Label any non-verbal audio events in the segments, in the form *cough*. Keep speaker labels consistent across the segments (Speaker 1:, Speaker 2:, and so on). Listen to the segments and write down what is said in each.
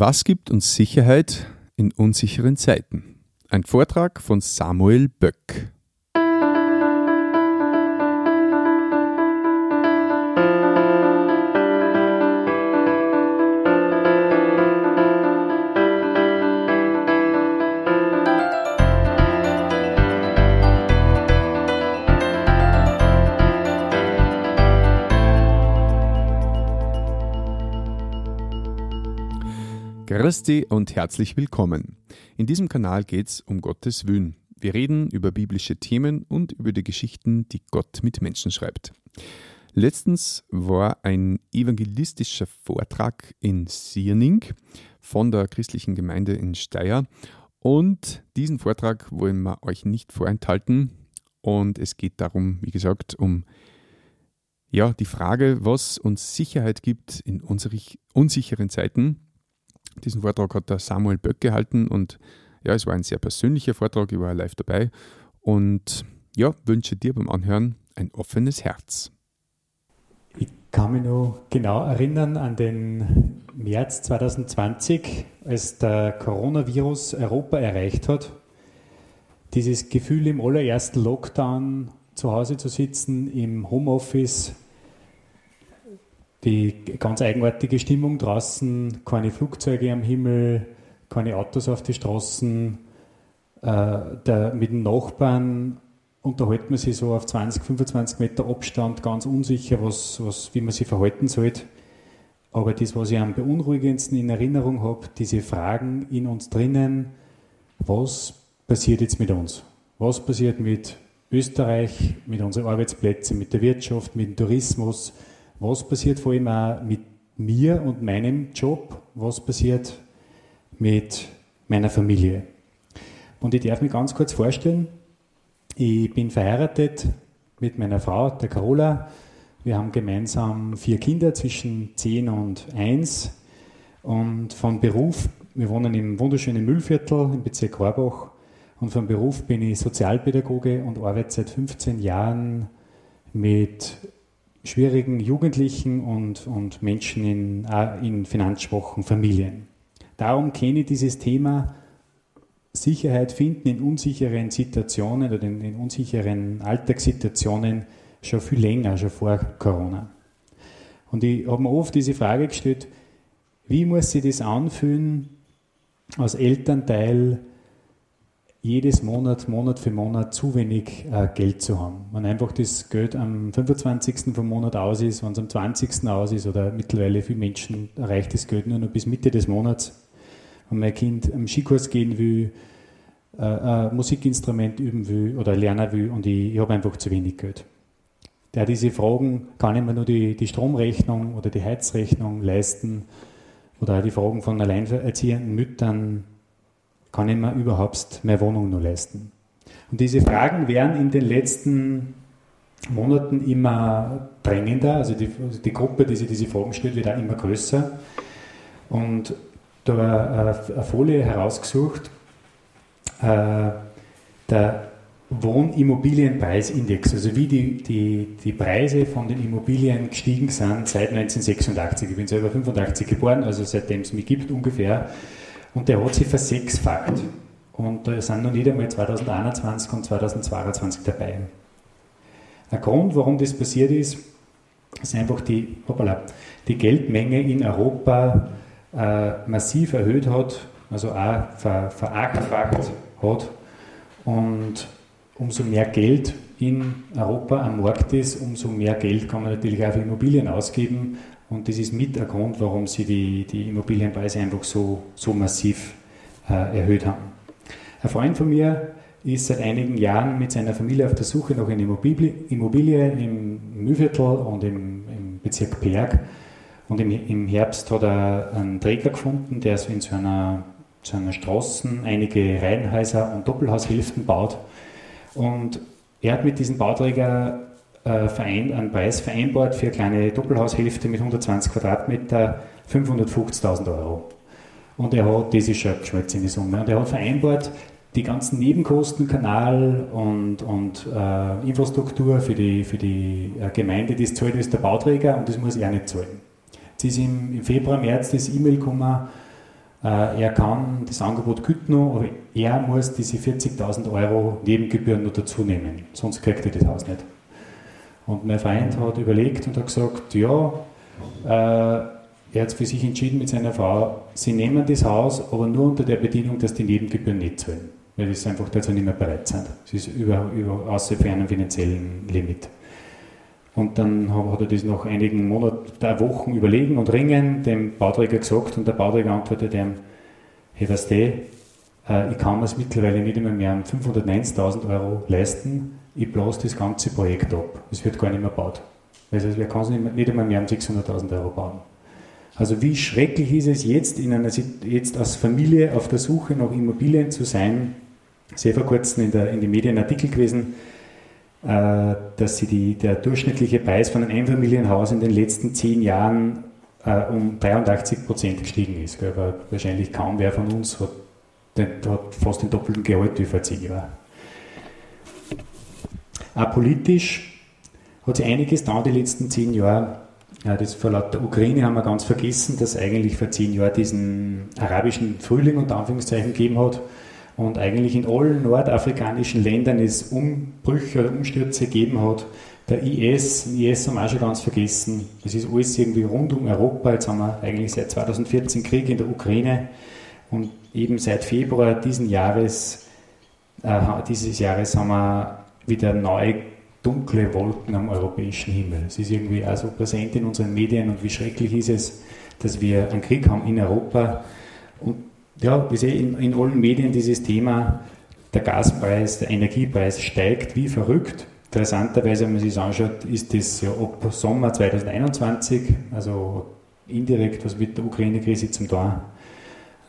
Speaker 1: Was gibt uns Sicherheit in unsicheren Zeiten? Ein Vortrag von Samuel Böck. Christi und herzlich willkommen. In diesem Kanal geht es um Gottes Willen. Wir reden über biblische Themen und über die Geschichten, die Gott mit Menschen schreibt. Letztens war ein evangelistischer Vortrag in Sierning von der christlichen Gemeinde in Steyr und diesen Vortrag wollen wir euch nicht vorenthalten und es geht darum, wie gesagt, um ja, die Frage, was uns Sicherheit gibt in unsicheren Zeiten diesen Vortrag hat der Samuel Böck gehalten und ja, es war ein sehr persönlicher Vortrag, ich war live dabei und ja, wünsche dir beim Anhören ein offenes Herz.
Speaker 2: Ich kann mich noch genau erinnern an den März 2020, als der Coronavirus Europa erreicht hat. Dieses Gefühl im allerersten Lockdown zu Hause zu sitzen, im Homeoffice, die ganz eigenartige Stimmung draußen, keine Flugzeuge am Himmel, keine Autos auf die Straßen. Äh, der, mit den Nachbarn unterhält man sich so auf 20, 25 Meter Abstand, ganz unsicher, was, was, wie man sich verhalten sollte. Aber das, was ich am beunruhigendsten in Erinnerung habe, diese Fragen in uns drinnen, was passiert jetzt mit uns? Was passiert mit Österreich, mit unseren Arbeitsplätzen, mit der Wirtschaft, mit dem Tourismus? Was passiert vor allem auch mit mir und meinem Job? Was passiert mit meiner Familie? Und ich darf mich ganz kurz vorstellen. Ich bin verheiratet mit meiner Frau, der Carola. Wir haben gemeinsam vier Kinder zwischen 10 und 1. Und von Beruf, wir wohnen im wunderschönen Müllviertel im Bezirk Rohrbach. Und von Beruf bin ich Sozialpädagoge und arbeite seit 15 Jahren mit schwierigen Jugendlichen und, und Menschen in, in finanzschwachen Familien. Darum kenne ich dieses Thema Sicherheit finden in unsicheren Situationen oder in, in unsicheren Alltagssituationen schon viel länger, schon vor Corona. Und ich habe mir oft diese Frage gestellt, wie muss sich das anfühlen, als Elternteil jedes Monat, Monat für Monat zu wenig äh, Geld zu haben. Wenn einfach das Geld am 25. vom Monat aus ist, wenn es am 20. aus ist oder mittlerweile viele Menschen erreicht das Geld nur noch bis Mitte des Monats. Wenn mein Kind am Skikurs gehen will, äh, ein Musikinstrument üben will oder lernen will und ich, ich habe einfach zu wenig Geld. Der diese Fragen, kann ich mir nur die, die Stromrechnung oder die Heizrechnung leisten oder auch die Fragen von alleinerziehenden Müttern, kann ich mir überhaupt meine Wohnung nur leisten? Und diese Fragen werden in den letzten Monaten immer drängender, also die, also die Gruppe, die sich diese Fragen stellt, wird auch immer größer. Und da war eine Folie herausgesucht, äh, der Wohnimmobilienpreisindex, also wie die, die, die Preise von den Immobilien gestiegen sind seit 1986. Ich bin selber 85 geboren, also seitdem es mich gibt ungefähr. Und der hat sich versechsfacht. Und da sind noch nicht einmal 2021 und 2022 dabei. Ein Grund, warum das passiert ist, ist einfach die, hoppala, die Geldmenge in Europa äh, massiv erhöht hat, also auch ver, verachtfacht hat. Und umso mehr Geld in Europa am Markt ist, umso mehr Geld kann man natürlich auch für Immobilien ausgeben und das ist mit ein Grund, warum sie die, die Immobilienpreise einfach so, so massiv äh, erhöht haben. Ein Freund von mir ist seit einigen Jahren mit seiner Familie auf der Suche nach einer Immobilie, Immobilie im Mühlviertel und im, im Bezirk Berg. Und im, im, Herbst hat er einen Träger gefunden, der so in so einer, so einer Straßen einige Reihenhäuser und Doppelhaushälften baut. Und er hat mit diesem Bauträger verein, einen Preis vereinbart für eine kleine Doppelhaushälfte mit 120 Quadratmeter 550.000 Euro. Und er hat, das ist schon geschmolzen in die Summe, und er hat vereinbart, die ganzen Nebenkosten, Kanal und, und äh, Infrastruktur für die, für die äh, Gemeinde, das zahlt ist der Bauträger und das muss er nicht zahlen. Jetzt ist im, im Februar, März das E-Mail gekommen, Äh, er kann das Angebot noch, aber er muss diese 40.000 Euro Nebengebühren noch dazu nehmen, sonst kriegt er das Haus nicht. Und mein Freund hat überlegt und hat gesagt, ja, äh, er hat für sich entschieden mit seiner Frau, sie nehmen das Haus, aber nur unter der Bedingung, dass die Nebengebühren nicht zahlen. Weil das einfach dazu nicht mehr bereit sind. Es ist über, über, außer für einen finanziellen Limit. Und dann hat er das nach einigen Monaten, Wochen überlegen und ringen dem Bauträger gesagt und der Bauträger antwortet ihm, hey, weißt du, äh, ich kann mir es mittlerweile nicht mehr mehr um 590.000 Euro leisten, ich blase das ganze Projekt ab. Es wird gar nicht mehr gebaut. Also wer kann es nicht, nicht einmal mehr um 600.000 Euro bauen. Also wie schrecklich ist es jetzt, in einer, jetzt als Familie auf der Suche nach Immobilien zu sein. Sehr vor kurzem in, der, in den Medien ein Artikel gewesen, äh, dass sie die, der durchschnittliche Preis von einem Einfamilienhaus in den letzten zehn Jahren äh, um 83 Prozent gestiegen ist. Aber wahrscheinlich kaum wer von uns hat, den, hat fast den doppelten Gehalt wie vor zehn Jahren. Auch politisch hat sich einiges da die letzten zehn Jahre. Ja, das vor der Ukraine haben wir ganz vergessen, dass eigentlich vor zehn Jahren diesen arabischen Frühling unter Anführungszeichen gegeben hat und eigentlich in allen nordafrikanischen Ländern es Umbrüche oder Umstürze gegeben hat. Der IS, den IS haben wir auch schon ganz vergessen. Das ist alles irgendwie rund um Europa. Jetzt haben wir eigentlich seit 2014 Krieg in der Ukraine und eben seit Februar diesen Jahres, äh, dieses Jahres haben wir wieder neue dunkle Wolken am europäischen Himmel. Es ist irgendwie also präsent in unseren Medien und wie schrecklich ist es, dass wir einen Krieg haben in Europa und ja, wir sehen in, in allen Medien dieses Thema, der Gaspreis, der Energiepreis steigt wie verrückt. Interessanterweise, wenn man sich das anschaut, ist das ja ab Sommer 2021, also indirekt was mit der Ukraine-Krise zum tun.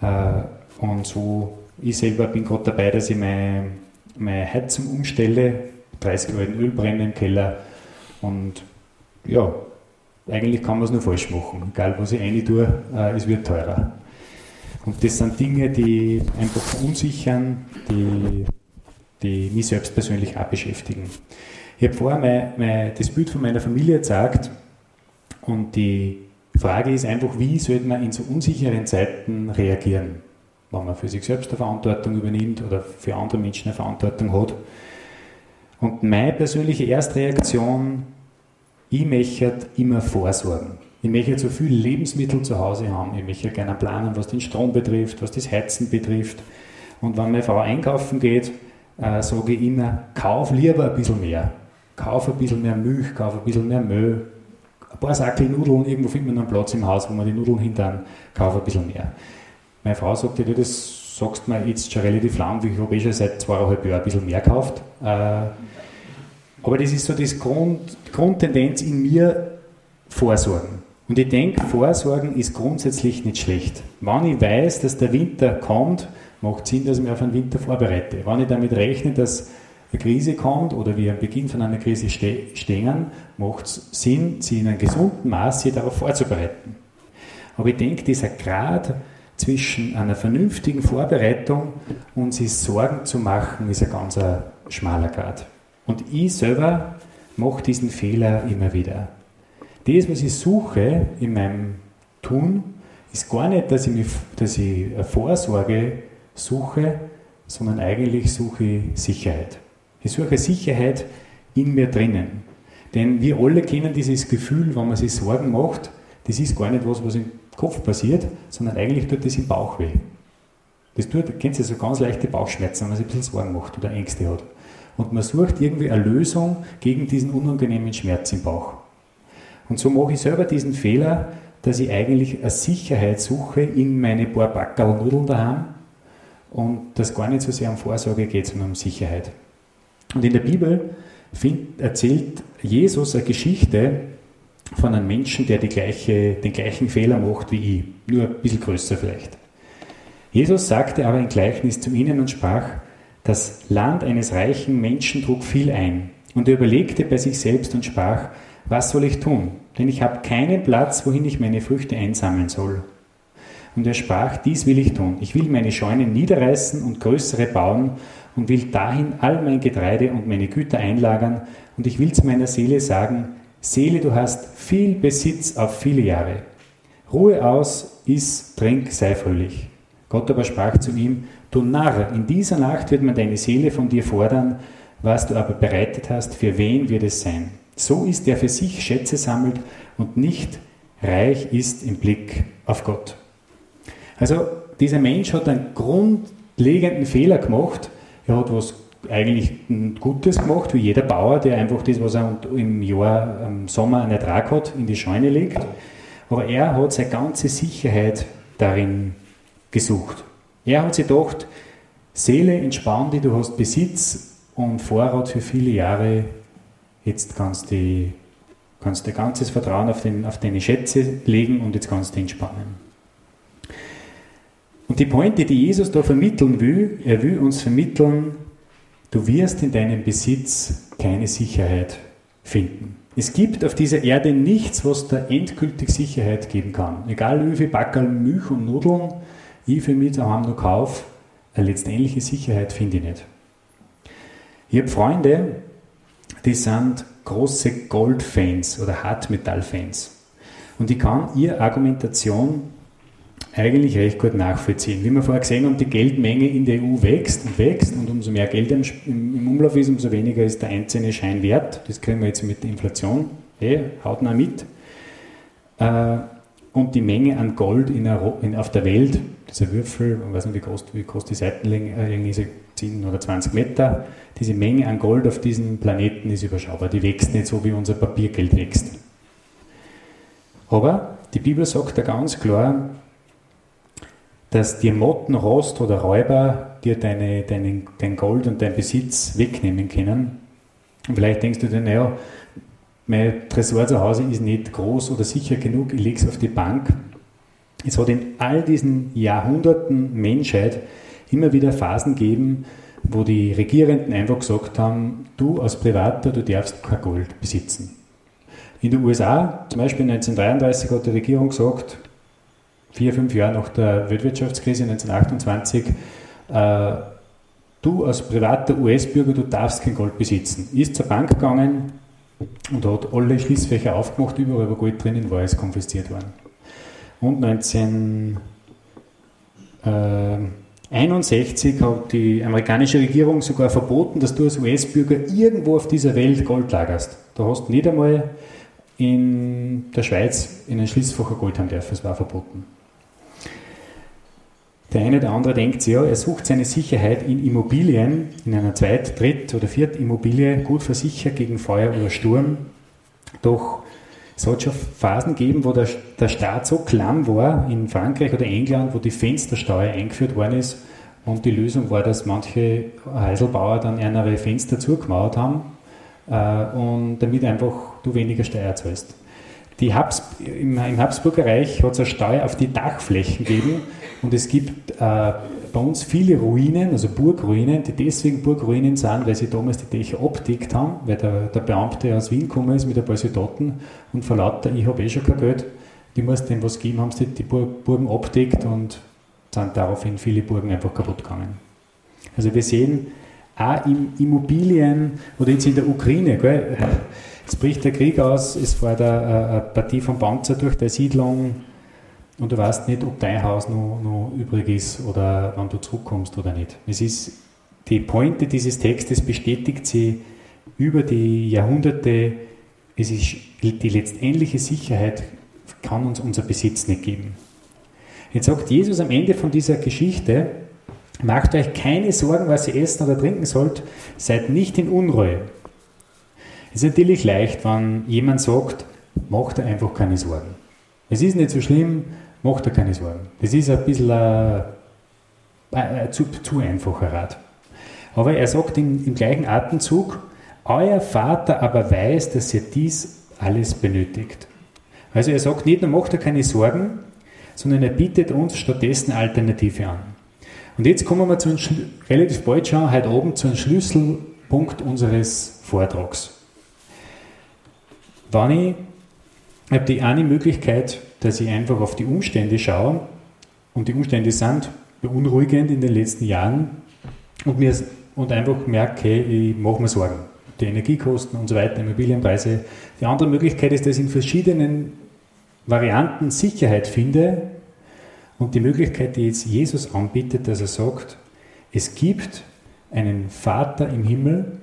Speaker 2: Äh, und so, ich selber bin gerade dabei, dass ich meine, meine Heizung umstelle, 30 Euro Ölbrenner im Keller und ja, eigentlich kann man es nur falsch machen. Egal, was ich rein tue, äh, es wird teurer. Und das sind Dinge, die einfach verunsichern, die, die mich selbst persönlich auch beschäftigen. Ich habe vorher mein, mein, das Bild von meiner Familie gezeigt und die Frage ist einfach, wie sollte man in so unsicheren Zeiten reagieren, wenn man für sich selbst eine Verantwortung übernimmt oder für andere Menschen eine Verantwortung hat. Und meine persönliche Erstreaktion, ich möchte immer vorsorgen. Ich möchte so viele Lebensmittel zu Hause haben. Ich möchte gerne planen, was den Strom betrifft, was das Heizen betrifft. Und wenn meine Frau einkaufen geht, äh, sage ich immer, kauf lieber ein bisschen mehr. Kauf ein bisschen mehr Milch, kauf ein bisschen mehr Müll. Ein paar Sackel Nudeln, irgendwo findet man einen Platz im Haus, wo man die Nudeln hintern, kauf ein bisschen mehr. Meine Frau sagt, ja, das sagst du mir jetzt schon relativ lang, ich habe eh schon seit zweieinhalb Jahren ein bisschen mehr gekauft. Äh, aber das ist so das Grund, die Grundtendenz in mir, Vorsorgen. Und ich denke, Vorsorgen ist grundsätzlich nicht schlecht. Wenn ich weiß, dass der Winter kommt, macht Sinn, dass ich mich auf einen Winter vorbereite. Wenn ich damit rechne, dass eine Krise kommt oder wir am Beginn von einer Krise stehen, macht es Sinn, sie in einem gesunden Maße darauf vorzubereiten. Aber ich denke, dieser Grad zwischen einer vernünftigen Vorbereitung und sich Sorgen zu machen, ist ein ganz schmaler Grad. Und ich selber mache diesen Fehler immer wieder das, was ich suche in meinem Tun, ist gar nicht, dass ich, mich, dass ich eine Vorsorge suche, sondern eigentlich suche ich Sicherheit. Ich suche Sicherheit in mir drinnen. Denn wir alle kennen dieses Gefühl, wenn man sich Sorgen macht, das ist gar nicht was, was im Kopf passiert, sondern eigentlich tut das im Bauch weh. Das tut, kennt ihr so ganz leichte Bauchschmerzen, wenn man sich ein bisschen Sorgen macht oder Ängste hat. Und man sucht irgendwie eine Lösung gegen diesen unangenehmen Schmerz im Bauch. Und so mache ich selber diesen Fehler, dass ich eigentlich eine Sicherheit suche in meine paar Backerl Nudeln daheim und das gar nicht so sehr um Vorsorge geht, sondern um Sicherheit. Und in der Bibel find, erzählt Jesus eine Geschichte von einem Menschen, der gleiche, den gleichen Fehler macht wie ich, nur ein bisschen größer vielleicht. Jesus sagte aber ein Gleichnis zu ihnen und sprach, das Land eines reichen Menschen trug viel ein. Und er überlegte bei sich selbst und sprach, was soll ich tun? Denn ich habe keinen Platz, wohin ich meine Früchte einsammeln soll. Und er sprach, dies will ich tun. Ich will meine Scheunen niederreißen und größere bauen und will dahin all mein Getreide und meine Güter einlagern. Und ich will zu meiner Seele sagen, Seele, du hast viel Besitz auf viele Jahre. Ruhe aus, iss, trink, sei fröhlich. Gott aber sprach zu ihm, du Narr, in dieser Nacht wird man deine Seele von dir fordern, was du aber bereitet hast, für wen wird es sein? So ist der für sich Schätze sammelt und nicht reich ist im Blick auf Gott. Also dieser Mensch hat einen grundlegenden Fehler gemacht. Er hat was eigentlich Gutes gemacht, wie jeder Bauer, der einfach das, was er im Jahr, im Sommer einen Ertrag hat, in die Scheune legt. Aber er hat seine ganze Sicherheit darin gesucht. Er hat sich gedacht, Seele, entspann dich, du hast Besitz und Vorrat für viele Jahre, jetzt kannst du kannst dein ganzes Vertrauen auf, den, auf deine Schätze legen und jetzt kannst du entspannen. Und die Pointe, die Jesus da vermitteln will, er will uns vermitteln, du wirst in deinem Besitz keine Sicherheit finden. Es gibt auf dieser Erde nichts, was da endgültig Sicherheit geben kann. Egal wie viel Backerl Milch und Nudeln ich für mich daheim noch kaufe, eine letztendliche Sicherheit finde ich nicht. Ich habe Freunde, die sind große Goldfans oder Hartmetallfans. Und ich kann ihre Argumentation eigentlich recht gut nachvollziehen. Wie wir vorher gesehen haben, die Geldmenge in der EU wächst und wächst und umso mehr Geld im, Umlauf ist, umso weniger ist der einzelne Schein wert. Das kriegen wir jetzt mit der Inflation hey, hautnah mit. Äh, und die Menge an Gold in, in, auf der Welt, dieser Würfel, ich weiß nicht, wie groß, wie groß die Seitenlänge äh, ist, 10 oder 20 Meter, diese Menge an Gold auf diesem Planeten ist überschaubar. Die wächst nicht so, wie unser Papiergeld wächst. Aber die Bibel sagt da ganz klar, dass dir Motten, Rost oder Räuber dir deine, deine, dein Gold und dein Besitz wegnehmen können. Und vielleicht denkst du dir, naja, mein Tresor zu Hause ist nicht groß oder sicher genug, ich lege es auf die Bank. Es hat in all diesen Jahrhunderten Menschheit immer wieder Phasen gegeben, wo die Regierenden einfach gesagt haben, du als Privater, du darfst kein Gold besitzen. In den USA, zum Beispiel 1933, hat die Regierung gesagt, vier, fünf Jahre nach der Weltwirtschaftskrise 1928, äh, du als privater US-Bürger, du darfst kein Gold besitzen. Ist zur Bank gegangen und hat alle Schließfächer aufgemacht, überall wo Gold drinnen war, ist konfisziert worden. Und 1961 äh, hat die amerikanische Regierung sogar verboten, dass du als US-Bürger irgendwo auf dieser Welt Gold lagerst. Da hast du nicht einmal in der Schweiz in ein Schließfach Gold haben dürfen, es war verboten. Der eine oder andere denkt sich, ja, er sucht seine Sicherheit in Immobilien, in einer Zweit-, Dritt- oder Viert-Immobilie, gut versichert gegen Feuer oder Sturm. Doch es hat schon Phasen gegeben, wo der, der Staat so klamm war, in Frankreich oder England, wo die Fenstersteuer eingeführt worden ist. Und die Lösung war, dass manche Heiselbauer dann ihre Fenster zugemauert haben äh, und damit einfach du weniger Steuer zahlst. Die Habs, im, Im Habsburger Reich hat es eine Steuer auf die Dachflächen gegeben und es gibt äh, bei uns viele Ruinen, also Burgruinen, die deswegen Burgruinen sind, weil sie damals die Dächer abdeckt haben, weil der, der Beamte aus Wien gekommen ist mit ein paar Soldaten und vor ich habe eh schon kein Geld, die muss dem was geben, haben sie die Burgen abdeckt und sind daraufhin viele Burgen einfach kaputt gegangen. Also wir sehen auch im Immobilien oder jetzt in der Ukraine, gell, es bricht der Krieg aus, es fährt eine, eine Partie von Panzer durch der Siedlung und du weißt nicht, ob dein Haus noch, noch übrig ist oder wann du zurückkommst oder nicht. Es ist die Pointe dieses Textes bestätigt sie über die Jahrhunderte, es ist die letztendliche Sicherheit kann uns unser Besitz nicht geben. Jetzt sagt Jesus am Ende von dieser Geschichte, macht euch keine Sorgen, was ihr essen oder trinken sollt, seid nicht in Unruhe. Es ist natürlich leicht, wenn jemand sagt, macht er einfach keine Sorgen. Es ist nicht so schlimm, macht er keine Sorgen. Das ist ein bisschen ein, ein zu, zu einfacher Rat. Aber er sagt im, im gleichen Atemzug, euer Vater aber weiß, dass ihr dies alles benötigt. Also er sagt nicht nur, macht er keine Sorgen, sondern er bietet uns stattdessen Alternative an. Und jetzt kommen wir zu einem, relativ bald schon, heute oben zu einem Schlüsselpunkt unseres Vortrags. Wenn ich habe die eine Möglichkeit, dass ich einfach auf die Umstände schaue und die Umstände sind beunruhigend in den letzten Jahren und, mir, und einfach merke, hey, ich mache mir Sorgen. Die Energiekosten und so weiter, Immobilienpreise. Die andere Möglichkeit ist, dass ich in verschiedenen Varianten Sicherheit finde und die Möglichkeit, die jetzt Jesus anbietet, dass er sagt, es gibt einen Vater im Himmel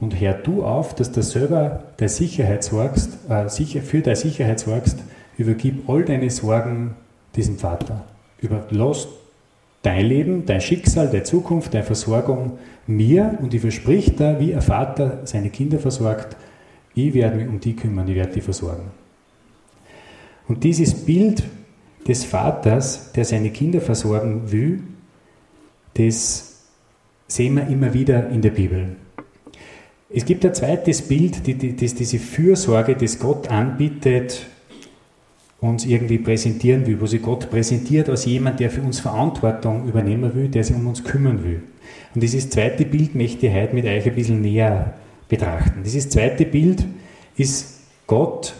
Speaker 2: und hör du auf, dass du selber der Sicherheit sorgst, äh, sicher, für deine Sicherheit sorgst, übergib all deine Sorgen diesem Vater. Überlass dein Leben, dein Schicksal, deine Zukunft, deine Versorgung mir und ich versprich dir, wie ein Vater seine Kinder versorgt, ich werde mich um die kümmern, ich werde die versorgen. Und dieses Bild des Vaters, der seine Kinder versorgen will, das sehen wir immer wieder in der Bibel. Es gibt ein zweites Bild, das diese Fürsorge, das Gott anbietet, uns irgendwie präsentieren will, wo sich Gott präsentiert als jemand, der für uns Verantwortung übernehmen will, der sich um uns kümmern will. Und dieses zweite Bild möchte ich heute mit euch ein bisschen näher betrachten. Dieses zweite Bild ist Gott,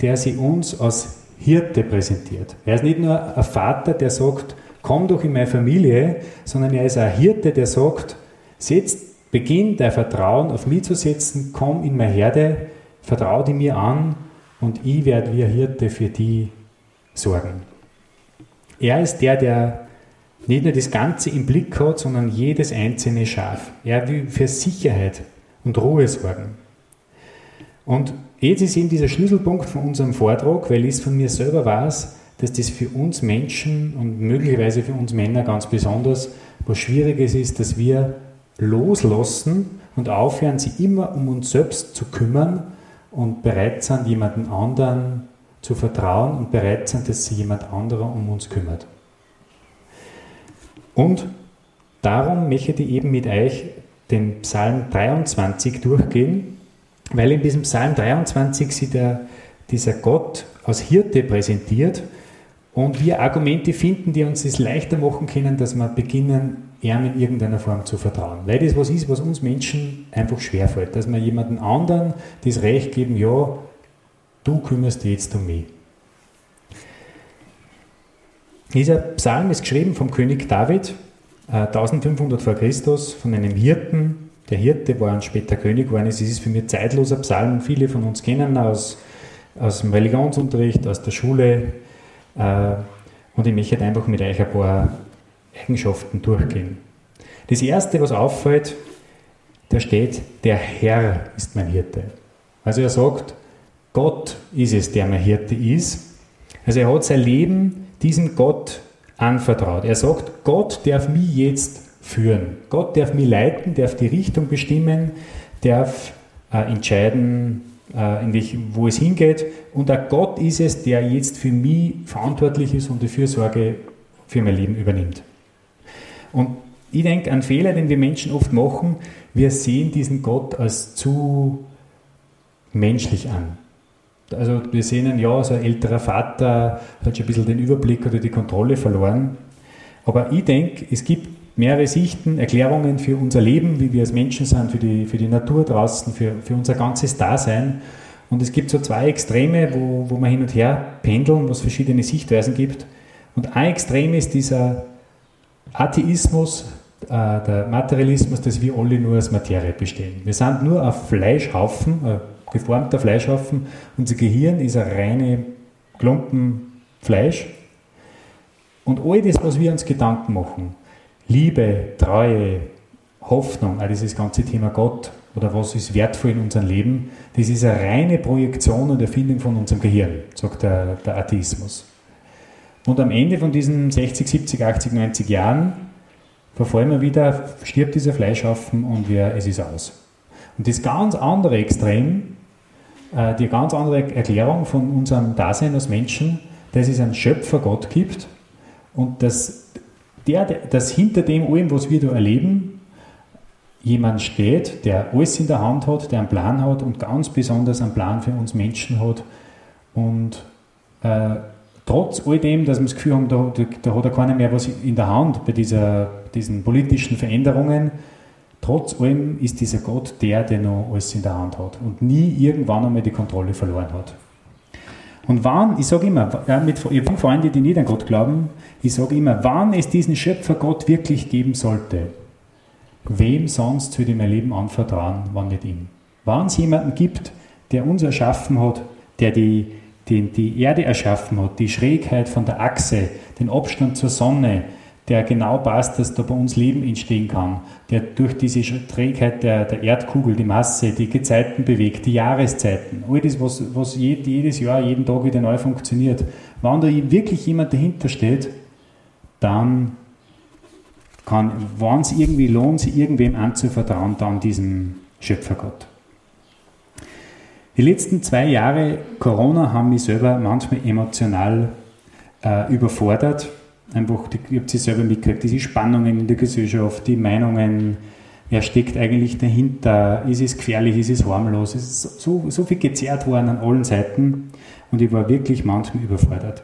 Speaker 2: der sich uns als Hirte präsentiert. Er ist nicht nur ein Vater, der sagt, komm doch in meine Familie, sondern er ist ein Hirte, der sagt, setz, beginn dein Vertrauen auf mich zu setzen, komm in meine Herde, vertraue die mir an und ich werde wie ein Hirte für die sorgen. Er ist der, der nicht nur das Ganze im Blick hat, sondern jedes einzelne Schaf. Er will für Sicherheit und Ruhe sorgen. Und jetzt ist eben dieser Schlüsselpunkt von unserem Vortrag, weil ich es von mir selber weiß, dass das für uns Menschen und möglicherweise für uns Männer ganz besonders was Schwieriges ist, dass wir loslassen und aufhören, sich immer um uns selbst zu kümmern und bereit sind, jemanden anderen zu vertrauen und bereit sind, dass sich jemand anderer um uns kümmert. Und darum möchte ich eben mit euch den Psalm 23 durchgehen, weil in diesem Psalm 23 sich der, dieser Gott als Hirte präsentiert und wir Argumente finden, die uns es leichter machen können, dass wir beginnen, ihm in irgendeiner Form zu vertrauen. Weil das was ist, was uns Menschen einfach schwerfällt, dass wir jemanden anderen das Recht geben, ja, du kümmerst dich jetzt um mich. Dieser Psalm ist geschrieben vom König David, 1500 äh, vor Christus, von einem Hirten. Der Hirte war ein später König geworden. Es ist für mich zeitloser Psalm. Viele von uns kennen aus, aus dem Religionsunterricht, aus der Schule. Äh, und ich möchte einfach mit euch ein paar Eigenschaften durchgehen. Das erste, was auffällt, da steht, der Herr ist mein Hirte. Also er sagt, Gott ist es, der mein Hirte ist. Also er hat sein Leben diesem Gott anvertraut. Er sagt, Gott darf mich jetzt führen. Gott darf mich leiten, darf die Richtung bestimmen, darf äh, entscheiden, äh, in welch, wo es hingeht. Und auch Gott ist es, der jetzt für mich verantwortlich ist und die Fürsorge für mein Leben übernimmt. Und ich denke, ein Fehler, den wir Menschen oft machen, wir sehen diesen Gott als zu menschlich an. Also wir sehen ihn, ja, so ein älterer Vater hat schon ein bisschen den Überblick oder die Kontrolle verloren. Aber ich denke, es gibt mehrere Sichten, Erklärungen für unser Leben, wie wir als Menschen sind, für die, für die Natur draußen, für, für unser ganzes Dasein. Und es gibt so zwei Extreme, wo, wo wir hin und her pendeln, wo es verschiedene Sichtweisen gibt. Und ein Extrem ist dieser Atheismus, äh, der Materialismus, dass wir alle nur aus Materie bestehen. Wir sind nur ein Fleischhaufen, ein geformter Fleischhaufen. Unser Gehirn ist ein reine Klumpen Fleisch. Und all das, was wir uns Gedanken machen, Liebe, Treue, Hoffnung, auch dieses ganze Thema Gott oder was ist wertvoll in unserem Leben, das ist eine reine Projektion und Erfindung von unserem Gehirn, sagt der, der Atheismus. Und am Ende von diesen 60, 70, 80, 90 Jahren verfallen wir wieder, stirbt dieser Fleischhaufen und wir, es ist aus. Und das ganz andere Extrem äh, die ganz andere Erklärung von unserem Dasein als Menschen, dass es einen Schöpfer Gott gibt und dass, der, dass hinter dem allem, was wir da erleben, jemand steht, der alles in der Hand hat, der einen Plan hat und ganz besonders einen Plan für uns Menschen hat. Und äh, trotz all dem, dass wir das Gefühl haben, da, da, hat er keiner mehr was in der Hand bei dieser, diesen politischen Veränderungen, Trotz allem ist dieser Gott der, der noch alles in der Hand hat und nie irgendwann einmal die Kontrolle verloren hat. Und wann, ich sage immer, ja, mit, ich habe Freunde, die nicht an Gott glauben, ich sage immer, wann es diesen Schöpfer Gott wirklich geben sollte, wem sonst würde ich mein Leben anvertrauen, wann nicht ihm? Wann es jemanden gibt, der uns erschaffen hat, der die die die Erde erschaffen hat, die Schrägheit von der Achse, den Abstand zur Sonne, der genau passt, dass da bei uns Leben entstehen kann, der durch diese Trägheit der, der Erdkugel, die Masse, die Gezeiten bewegt, die Jahreszeiten, all das, was, was jedes Jahr, jeden Tag wieder neu funktioniert. Wenn da wirklich jemand dahinter steht, dann kann, wenn es irgendwie lohnt, sich irgendwem anzuvertrauen, dann diesem Schöpfergott. Die letzten zwei Jahre Corona haben mich selber manchmal emotional äh, überfordert. Einfach, die, ihr habt sie selber mitgekriegt, diese Spannungen in der Gesellschaft, die Meinungen, wer steckt eigentlich dahinter, ist es gefährlich, ist es harmlos, es ist so, so viel gezerrt worden an allen Seiten. Und ich war wirklich manchmal überfordert.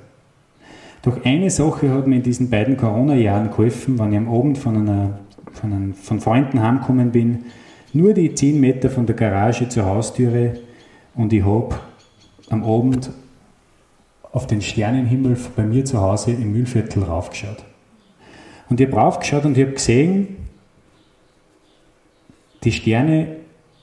Speaker 2: Doch eine Sache hat mir in diesen beiden Corona-Jahren geholfen, wenn ich am Abend von, einer, von, einem, von Freunden heimgekommen bin, nur die 10 Meter von der Garage zur Haustüre und ich habe am Abend auf den Sternenhimmel bei mir zu Hause im Mühlviertel raufgeschaut. Und ich habe raufgeschaut und ich habe gesehen, die Sterne,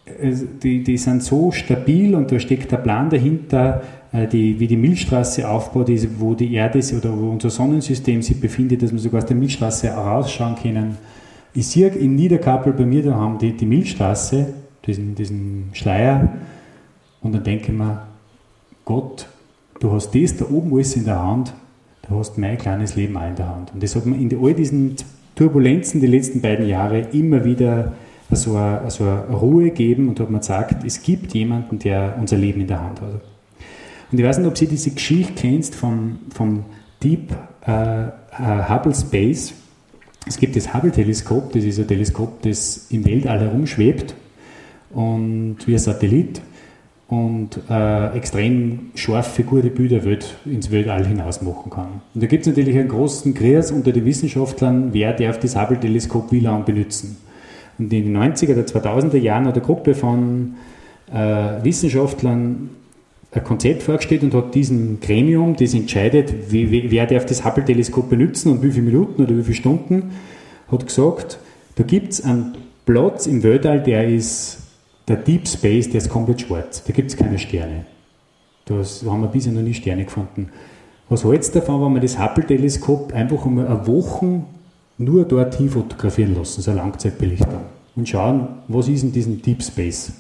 Speaker 2: äh, die, die sind so stabil und da steckt der Plan dahinter, äh, die, wie die Milchstraße aufbaut ist, wo die Erde ist oder wo unser Sonnensystem sich befindet, dass wir sogar aus der Milchstraße rausschauen können. Ich sehe in Niederkappel bei mir daheim die, die Milchstraße, diesen, diesen Schleier, und dann denke ich mir, Gott du hast das da oben alles in der Hand, du hast mein kleines Leben auch in der Hand. Und das hat man in all diesen Turbulenzen die letzten beiden Jahre immer wieder so eine, so eine Ruhe gegeben und hat man gesagt, es gibt jemanden, der unser Leben in der Hand hat. Und ich weiß nicht, ob Sie diese Geschichte kennst vom, vom Deep äh, äh, Hubble Space. Es gibt das Hubble-Teleskop, das ist ein Teleskop, das im Weltall herumschwebt und wie ein Satellit und äh, extrem scharfe, gute Bilder Welt, ins Weltall hinaus machen kann. Und da gibt es natürlich einen großen Kreis unter den Wissenschaftlern, wer darf das Hubble-Teleskop wie lange benutzen. Und in den 90er oder 2000er Jahren hat eine Gruppe von äh, Wissenschaftlern ein Konzept vorgestellt und hat diesem Gremium, das entscheidet, wie, wer darf das Hubble-Teleskop benutzen und wie viele Minuten oder wie viele Stunden, hat gesagt, da gibt es einen Platz im Weltall, der ist der Deep Space, der ist komplett schwarz. Da gibt es keine Sterne. Da haben wir bisher noch nie Sterne gefunden. Was hältst du davon, wenn wir das Hubble-Teleskop einfach einmal eine Woche nur dorthin fotografieren lassen, so eine Langzeitbelichtung, und schauen, was ist in diesem Deep Space?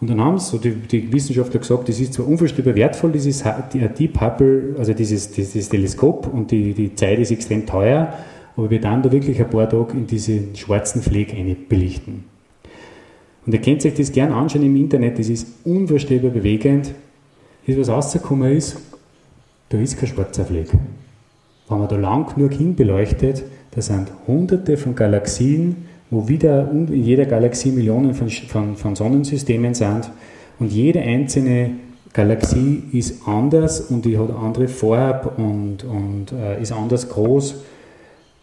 Speaker 2: Und dann haben so die, die, Wissenschaftler gesagt, das ist zwar unvorstellbar wertvoll, dieses Deep Hubble, also dieses, dieses Teleskop, und die, die Zeit ist extrem teuer, aber wir dann da wirklich ein paar Tage in diesen schwarzen Fleck belichten. Und ihr könnt euch das gern anschauen im Internet, das ist unvorstellbar bewegend. Das, was rausgekommen ist, da ist kein schwarzer Fleck. Wenn man da lang genug hinbeleuchtet, da sind hunderte von Galaxien, wo wieder in jeder Galaxie Millionen von, von, von Sonnensystemen sind und jede einzelne Galaxie ist anders und die hat andere Farbe und, und äh, ist anders groß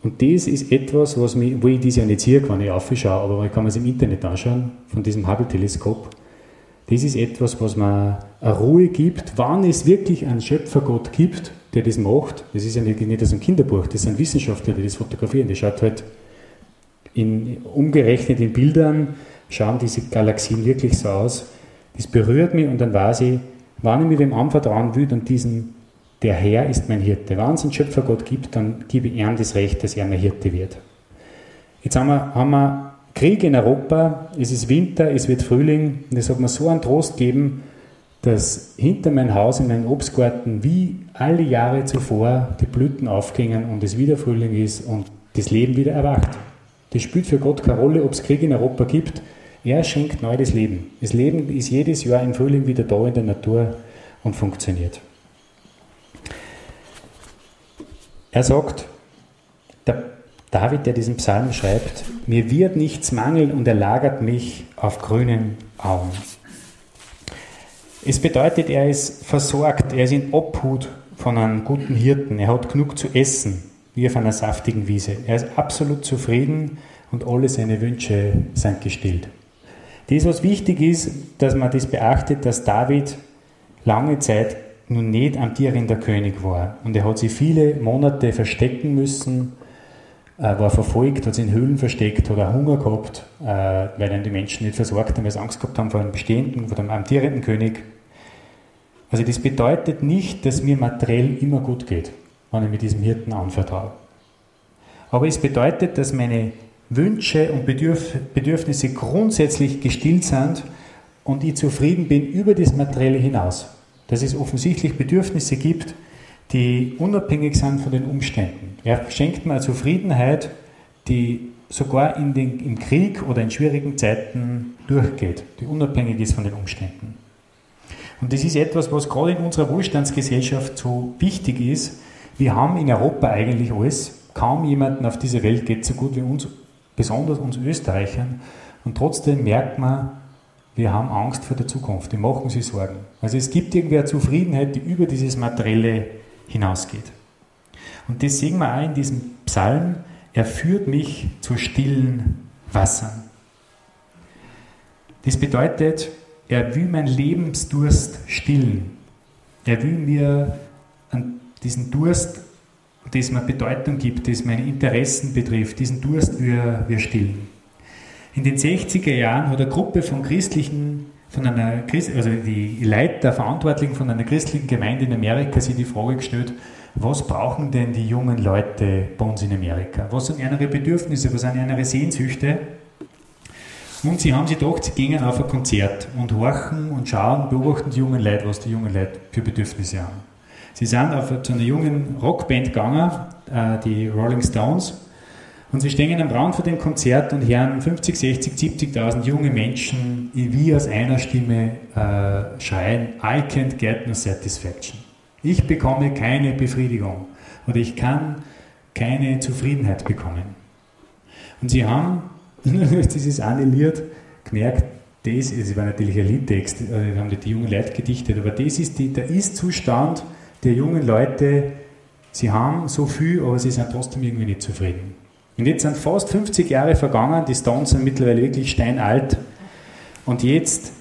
Speaker 2: und das ist etwas, was mich, wo ich das ja nicht sehe, wenn ich aufschaue, aber ich kann mir es im Internet anschauen, von diesem Hubble-Teleskop. Das ist etwas, was mir eine Ruhe gibt, wann es wirklich einen Schöpfergott gibt, der das macht. Das ist ja nicht, nicht aus einem Kinderbuch, das sind Wissenschaftler, die das fotografieren. Das schaut halt in, umgerechnet in Bildern, schauen diese Galaxien wirklich so aus. Das berührt mich und dann weiß ich, wann ich mich dem anvertrauen will und diesen der Herr ist mein Hirte. Wenn es einen Schöpfergott gibt, dann gebe ich ihm das Recht, dass er mein Hirte wird. Jetzt haben wir, haben wir Krieg in Europa, es ist Winter, es wird Frühling und es hat mir so einen Trost gegeben, dass hinter mein Haus in meinem Obstgarten wie alle Jahre zuvor die Blüten aufgingen und es wieder Frühling ist und das Leben wieder erwacht. Das spielt für Gott keine Rolle, ob es Krieg in Europa gibt. Er schenkt neu das Leben. Das Leben ist jedes Jahr im Frühling wieder da in der Natur und funktioniert. Er sagt, der David, der diesen Psalm schreibt, mir wird nichts mangeln und er lagert mich auf grünen Auen. Es bedeutet, er ist versorgt, er ist in Obhut von einem guten Hirten, er hat genug zu essen, wie auf einer saftigen Wiese. Er ist absolut zufrieden und alle seine Wünsche sind gestillt. Das, was wichtig ist, dass man das beachtet, dass David lange Zeit nun nicht amtierender König war. Und er hat sich viele Monate verstecken müssen, äh, war verfolgt, hat sich in Höhlen versteckt, hat auch Hunger gehabt, äh, weil dann die Menschen nicht versorgt haben, weil sie Angst gehabt haben vor einem bestehenden, vor dem amtierenden König. Also das bedeutet nicht, dass mir materiell immer gut geht, wenn ich mit diesem Hirten anvertraue. Aber es bedeutet, dass meine Wünsche und Bedürf Bedürfnisse grundsätzlich gestillt sind und ich zufrieden bin über das Materielle hinaus. Dass es offensichtlich Bedürfnisse gibt, die unabhängig sind von den Umständen. Er schenkt mir eine Zufriedenheit, die sogar in den, im Krieg oder in schwierigen Zeiten durchgeht, die unabhängig ist von den Umständen. Und das ist etwas, was gerade in unserer Wohlstandsgesellschaft so wichtig ist. Wir haben in Europa eigentlich alles. Kaum jemanden auf dieser Welt geht so gut wie uns, besonders uns Österreichern. Und trotzdem merkt man, wir haben Angst vor der Zukunft. Wir machen sich Sorgen. Also es gibt irgendwie eine Zufriedenheit, die über dieses Materielle hinausgeht. Und das sehen wir auch in diesem Psalm. Er führt mich zu stillen Wassern. Das bedeutet, er will meinen Lebensdurst stillen. Er will mir diesen Durst, das mir Bedeutung gibt, das meine Interessen betrifft, diesen Durst will er, will stillen. In den 60er Jahren hat eine Gruppe von christlichen, von einer, also die Leiter, Verantwortlichen von einer christlichen Gemeinde in Amerika sich die Frage gestellt, was brauchen denn die jungen Leute bei uns in Amerika? Was sind ihre Bedürfnisse, was sind ihre Sehnsüchte? Und sie haben sich gedacht, sie gehen auf ein Konzert und horchen und schauen, beobachten die jungen Leute, was die jungen Leute für Bedürfnisse haben. Sie sind auf, zu einer jungen Rockband gegangen, äh, die Rolling Stones, und sie stehen am Rand vor dem Konzert und hören 50, 60, 70.000 junge Menschen wie aus einer Stimme äh, schreien, I can't get no satisfaction. Ich bekomme keine Befriedigung oder ich kann keine Zufriedenheit bekommen. Und sie haben *laughs* das ist annulliert, gemerkt, das, das war natürlich ein Liedtext, äh, haben die jungen Leute gedichtet, aber das ist die, der Ist-Zustand der jungen Leute, sie haben so viel, aber sie sind trotzdem irgendwie nicht zufrieden. Und jetzt sind fast 50 Jahre vergangen, die Stones sind mittlerweile wirklich steinalt und jetzt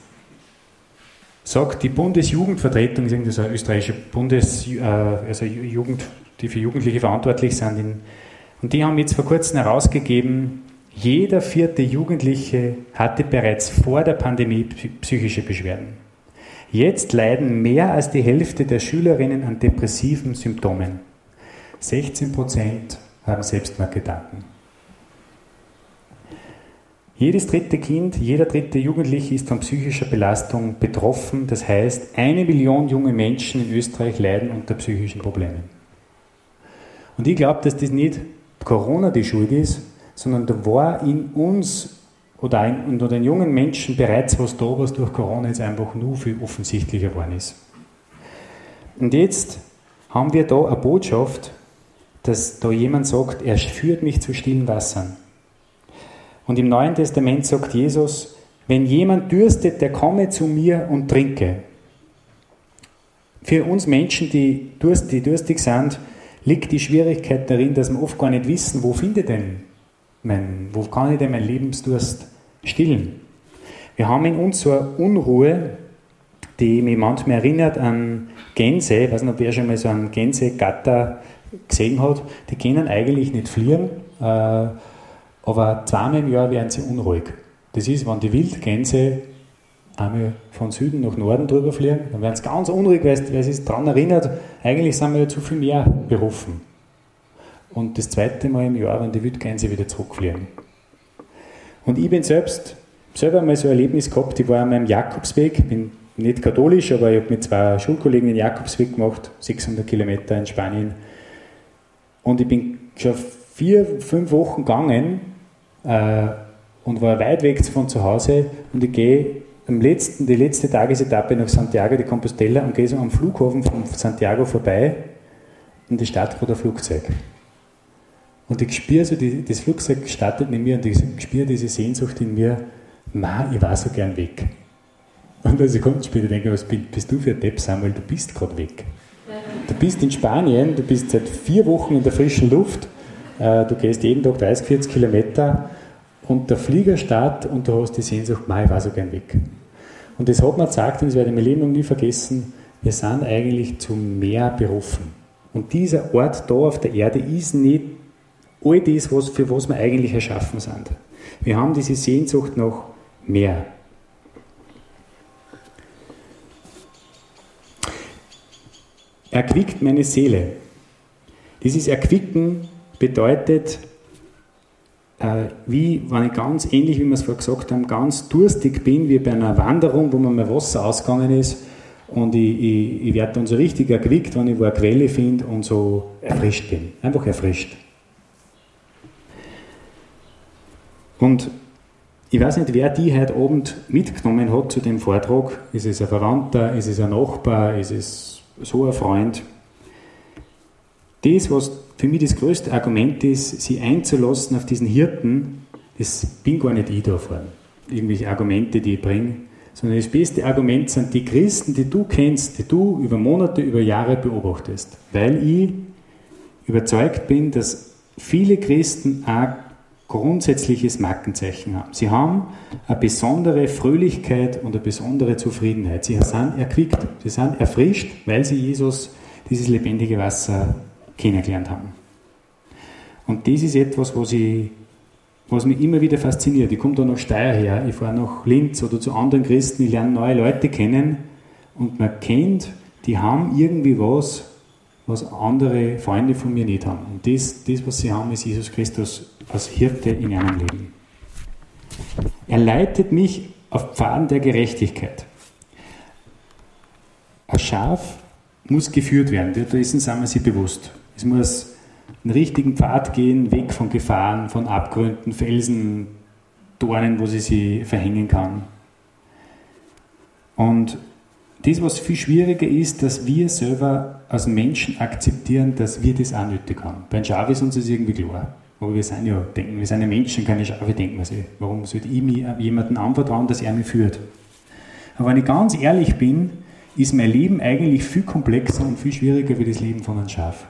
Speaker 2: sagt die Bundesjugendvertretung, das ist eine österreichische Bundes, äh, also Jugend, die für Jugendliche verantwortlich sind, in, und die haben jetzt vor kurzem herausgegeben, jeder vierte Jugendliche hatte bereits vor der Pandemie psychische Beschwerden. Jetzt leiden mehr als die Hälfte der Schülerinnen an depressiven Symptomen. 16 Prozent haben Selbstmordgedanken. Jedes dritte Kind, jeder dritte Jugendliche ist von psychischer Belastung betroffen. Das heißt, eine Million junge Menschen in Österreich leiden unter psychischen Problemen. Und ich glaube, dass das nicht Corona die Schuld ist, sondern da war in uns oder in, unter den jungen Menschen bereits was da, was durch Corona jetzt einfach nur viel offensichtlicher geworden ist. Und jetzt haben wir da eine Botschaft, dass da jemand sagt, er führt mich zu stillen Wassern. Und im Neuen Testament sagt Jesus, wenn jemand dürstet, der komme zu mir und trinke. Für uns Menschen, die, durst, die durstig sind, liegt die Schwierigkeit darin, dass wir oft gar nicht wissen, wo findet denn mein, wo kann ich denn meinen Lebensdurst stillen? Wir haben in uns so eine Unruhe, die mich manchmal erinnert an Gänse. Ich weiß nicht, ob wer schon mal so einen Gänsegatter gesehen hat. Die können eigentlich nicht fliehen, äh, aber zweimal im Jahr werden sie unruhig. Das ist, wenn die Wildgänse einmal von Süden nach Norden drüber fliegen, dann werden sie ganz unruhig, weil sie sich daran erinnert, eigentlich sind wir ja zu viel mehr berufen und das zweite Mal im Jahr, wenn die Wildgänse wieder zurückfliegen. Und ich bin selbst selber mal so ein Erlebnis gehabt, ich war an meinem Jakobsweg, bin nicht katholisch, aber ich habe mit zwei Schulkollegen den Jakobsweg gemacht, 600 Kilometer in Spanien. Und ich bin schon vier, fünf Wochen gegangen äh, und war weit weg von zu Hause und ich gehe am letzten, die letzte Tagesetappe nach Santiago de Compostela und gehe so am Flughafen von Santiago vorbei und die Stadt vor der Flugzeug. Und ich spüre so, die, das Flugzeug startet in mir und ich spüre diese Sehnsucht in mir, ma, ich war so gern weg. Und ich kommt später denke, was bist du für ein Depp, Samuel, du bist gerade weg. Du bist in Spanien, du bist seit vier Wochen in der frischen Luft, äh, du gehst jeden Tag 30, 40 Kilometer und der Flieger startet und du hast die Sehnsucht, ma, ich war so gern weg. Und das hat mir gesagt, und das werde ich mein Leben noch nie vergessen, wir sind eigentlich zu mehr berufen. Und dieser Ort da auf der Erde ist nicht all das, für was wir eigentlich erschaffen sind. Wir haben diese Sehnsucht nach mehr. Erquickt meine Seele. Dieses Erquicken bedeutet, äh, wie, wenn ich ganz ähnlich, wie wir es vorher gesagt haben, ganz durstig bin, wie bei einer Wanderung, wo mir mal Wasser ausgegangen ist und ich, ich, ich werde dann so richtig erquickt, wenn ich wo eine Quelle finde und so erfrischt bin. Einfach erfrischt. Und ich weiß nicht, wer die heute Abend mitgenommen hat zu dem Vortrag. Ist es ein Verwandter, ist es ein Nachbar, ist es so ein Freund? Das, was für mich das größte Argument ist, sie einzulassen auf diesen Hirten, das bin gar nicht ich da vorne. Irgendwelche Argumente, die ich bringe, sondern das beste Argument sind die Christen, die du kennst, die du über Monate, über Jahre beobachtest. Weil ich überzeugt bin, dass viele Christen auch grundsätzliches Markenzeichen haben. Sie haben eine besondere Fröhlichkeit und eine besondere Zufriedenheit. Sie sind erquickt, sie sind erfrischt, weil sie Jesus, dieses lebendige Wasser, kennengelernt haben. Und das ist etwas, was, ich, was mich immer wieder fasziniert. Ich komme da nach Steyr her, ich fahre nach Linz oder zu anderen Christen, ich lerne neue Leute kennen und man kennt, die haben irgendwie was, was andere Freunde von mir nicht haben. Und das, das was sie haben, ist Jesus Christus als Hirte in ihrem Leben. Er leitet mich auf Pfaden der Gerechtigkeit. Ein Schaf muss geführt werden, dessen sind wir sich bewusst. Es muss einen richtigen Pfad gehen, weg von Gefahren, von Abgründen, Felsen, Dornen, wo sie sich verhängen kann. Und das, was viel schwieriger ist, dass wir selber als Menschen akzeptieren, dass wir das auch nötig haben. Bei Schaf ist uns das irgendwie klar. Aber wir sind ja, denken, wir sind ja Menschen, keine Schafe, denken wir sich. Warum sollte ich mir jemanden anvertrauen, dass er mich führt? Aber wenn ich ganz ehrlich bin, ist mein Leben eigentlich viel komplexer und viel schwieriger wie das Leben von einem Schaf.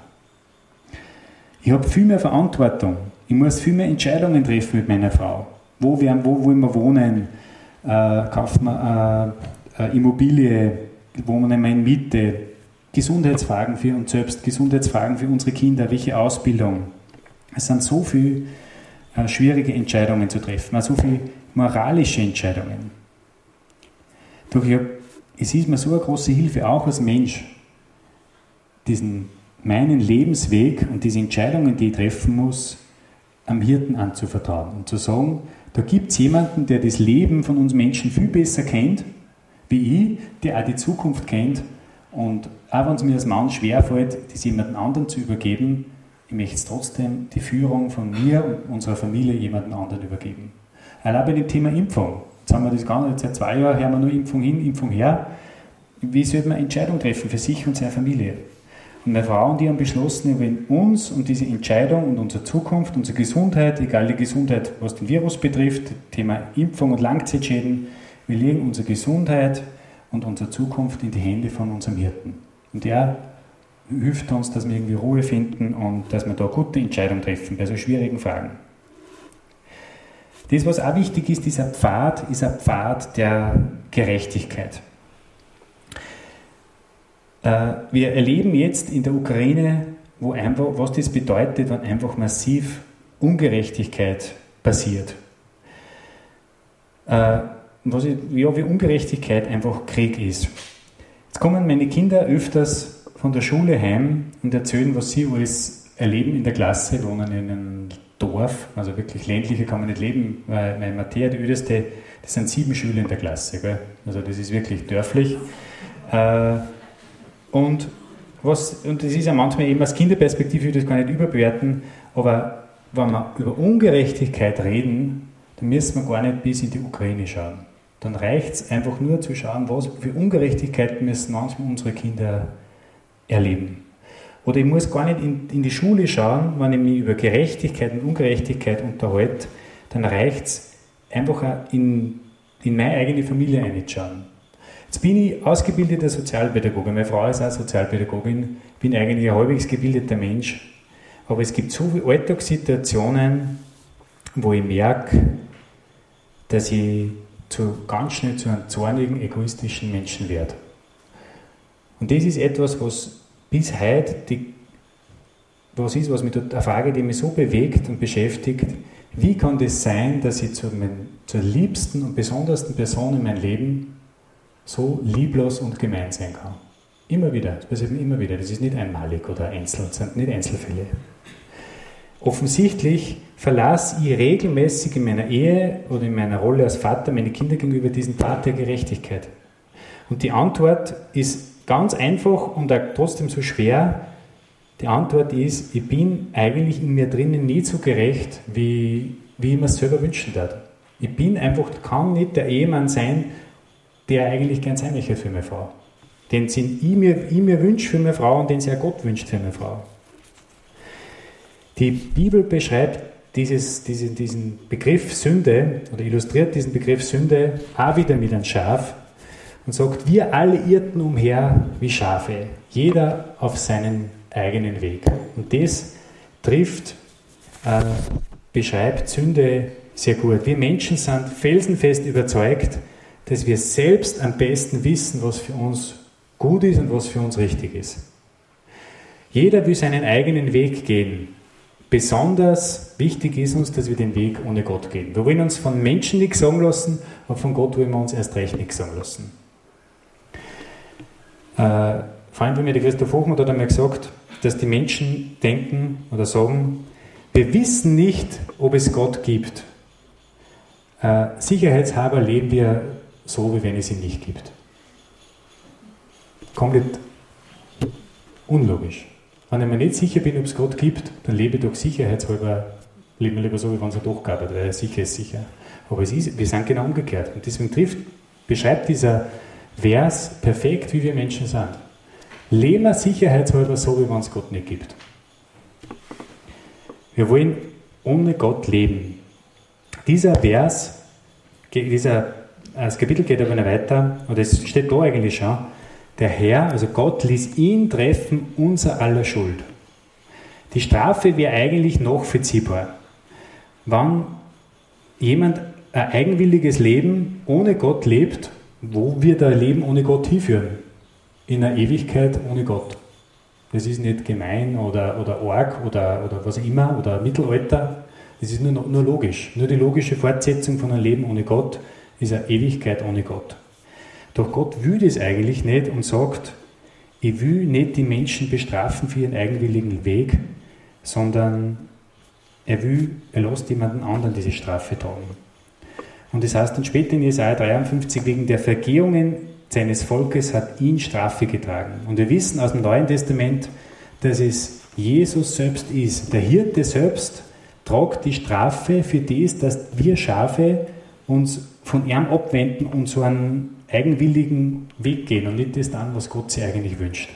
Speaker 2: Ich habe viel mehr Verantwortung. Ich muss viel mehr Entscheidungen treffen mit meiner Frau. Wo, wir, wo wollen wir wohnen? Äh, wir äh, eine Immobilie? Wohnen wir in Miete? Gesundheitsfragen für uns selbst, Gesundheitsfragen für unsere Kinder, welche Ausbildung? Es sind so viele äh, schwierige Entscheidungen zu treffen, so viele moralische Entscheidungen. Doch es ist mir so eine große Hilfe, auch als Mensch, diesen meinen Lebensweg und diese Entscheidungen, die ich treffen muss, am Hirten anzuvertrauen und zu sagen, da gibt es jemanden, der das Leben von uns Menschen viel besser kennt, wie ich, der auch die Zukunft kennt. Und auch wenn es mir als Mann schwerfällt, das jemandem anderen zu übergeben, ich möchte trotzdem die Führung von mir und unserer Familie jemandem anderen übergeben. Allein bei dem Thema Impfung. Jetzt haben wir das gar nicht, seit zwei Jahren hören wir nur Impfung hin, Impfung her. Wie sollte man Entscheidungen treffen für sich und seine Familie? Und meine Frau und ich haben beschlossen, wollen uns und diese Entscheidung und unsere Zukunft, unsere Gesundheit, egal die Gesundheit, was den Virus betrifft, Thema Impfung und Langzeitschäden, wir legen unsere Gesundheit und unsere Zukunft in die Hände von unserem Hirten. Und der hilft uns, dass wir irgendwie Ruhe finden und dass wir da gute Entscheidungen treffen bei so schwierigen Fragen. Das, was auch wichtig ist, dieser Pfad ist ein Pfad der Gerechtigkeit. Äh, wir erleben jetzt in der Ukraine, wo einfach, was das bedeutet, wenn einfach massiv Ungerechtigkeit passiert. Was ich, ja, wie Ungerechtigkeit einfach Krieg ist. Jetzt kommen meine Kinder öfters von der Schule heim und erzählen, was sie alles erleben in der Klasse, wohnen in einem Dorf, also wirklich ländlicher kann man nicht leben, weil meine Matthäa, die ödeste, das sind sieben Schüler in der Klasse, gell? also das ist wirklich dörflich. Äh, und, was, und das ist ja manchmal eben aus Kinderperspektive, ich will das gar nicht überbewerten, aber wenn wir über Ungerechtigkeit reden, dann müssen wir gar nicht bis in die Ukraine schauen. Dann reicht es einfach nur zu schauen, was für Ungerechtigkeiten müssen manchmal unsere Kinder erleben. Oder ich muss gar nicht in, in die Schule schauen, wenn ich mich über Gerechtigkeit und Ungerechtigkeit unterhalte, dann reicht es einfach in, in meine eigene Familie einzuschauen. Jetzt bin ich ausgebildeter Sozialpädagoge, meine Frau ist auch Sozialpädagogin, bin eigentlich ein halbwegs gebildeter Mensch, aber es gibt so viele Alltagssituationen, wo ich merke, dass ich zu, ganz schnell zu einem zornigen, egoistischen Menschen werde. Und das ist etwas, was bis heute die, was ist, was mich eine Frage, die mich so bewegt und beschäftigt, wie kann das sein, dass ich zu mein, zur liebsten und besondersten Person in meinem Leben so lieblos und gemein sein kann. Immer wieder, das passiert mir immer wieder. Das ist nicht einmalig oder einzeln, das sind nicht Einzelfälle. Offensichtlich verlasse ich regelmäßig in meiner Ehe oder in meiner Rolle als Vater meine Kinder gegenüber diesen Pfad der Gerechtigkeit. Und die Antwort ist ganz einfach und auch trotzdem so schwer. Die Antwort ist, ich bin eigentlich in mir drinnen nie so gerecht, wie, wie ich mir es selber wünschen würde. Ich bin einfach, kann nicht der Ehemann sein, der eigentlich gern sein möchte für meine Frau. Den ich mir, ich mir wünsche für meine Frau und den sie auch Gott wünscht für meine Frau. Die Bibel beschreibt dieses, diesen, diesen Begriff Sünde oder illustriert diesen Begriff Sünde auch wieder mit einem Schaf und sagt, wir alle irrten umher wie Schafe, jeder auf seinen eigenen Weg. Und das trifft, äh, beschreibt Sünde sehr gut. Wir Menschen sind felsenfest überzeugt, dass wir selbst am besten wissen, was für uns gut ist und was für uns richtig ist. Jeder will seinen eigenen Weg gehen. Besonders wichtig ist uns, dass wir den Weg ohne Gott gehen. Wir wollen uns von Menschen nichts sagen lassen, aber von Gott wollen wir uns erst recht nichts sagen lassen. Äh, Freund von mir, der Christoph Hochmuth, hat einmal gesagt, dass die Menschen denken oder sagen, wir wissen nicht, ob es Gott gibt. Äh, sicherheitshalber leben wir so, wie wenn es ihn nicht gibt. Komplett unlogisch. Wenn ich mir nicht sicher bin, ob es Gott gibt, dann lebe ich doch sicherheitshalber, lebe ich lieber so, wie wenn es er doch gab, weil er sicher ist sicher. Aber es ist, wir sind genau umgekehrt. Und deswegen trifft, beschreibt dieser Vers perfekt, wie wir Menschen sind. Leben wir sicherheitshalber so, wie wenn es Gott nicht gibt. Wir wollen ohne Gott leben. Dieser Vers, dieser, das Kapitel geht aber nicht weiter, oder es steht da eigentlich schon, der Herr, also Gott, ließ ihn treffen, unser aller Schuld. Die Strafe wäre eigentlich nachvollziehbar. Wenn jemand ein eigenwilliges Leben ohne Gott lebt, wo wird ein Leben ohne Gott hinführen? In einer Ewigkeit ohne Gott. Das ist nicht gemein oder, oder arg oder, oder was immer oder Mittelalter. Das ist nur, nur logisch. Nur die logische Fortsetzung von einem Leben ohne Gott ist eine Ewigkeit ohne Gott. Doch Gott will das eigentlich nicht und sagt, ich will nicht die Menschen bestrafen für ihren eigenwilligen Weg, sondern er will, er lässt jemanden anderen diese Strafe tragen. Und das heißt dann später in Jesaja 53, wegen der Vergehungen seines Volkes hat ihn Strafe getragen. Und wir wissen aus dem Neuen Testament, dass es Jesus selbst ist. Der Hirte selbst tragt die Strafe für das, dass wir Schafe uns von ihm abwenden und so einen eigenwilligen Weg gehen und nicht das dann, was Gott sich eigentlich wünscht.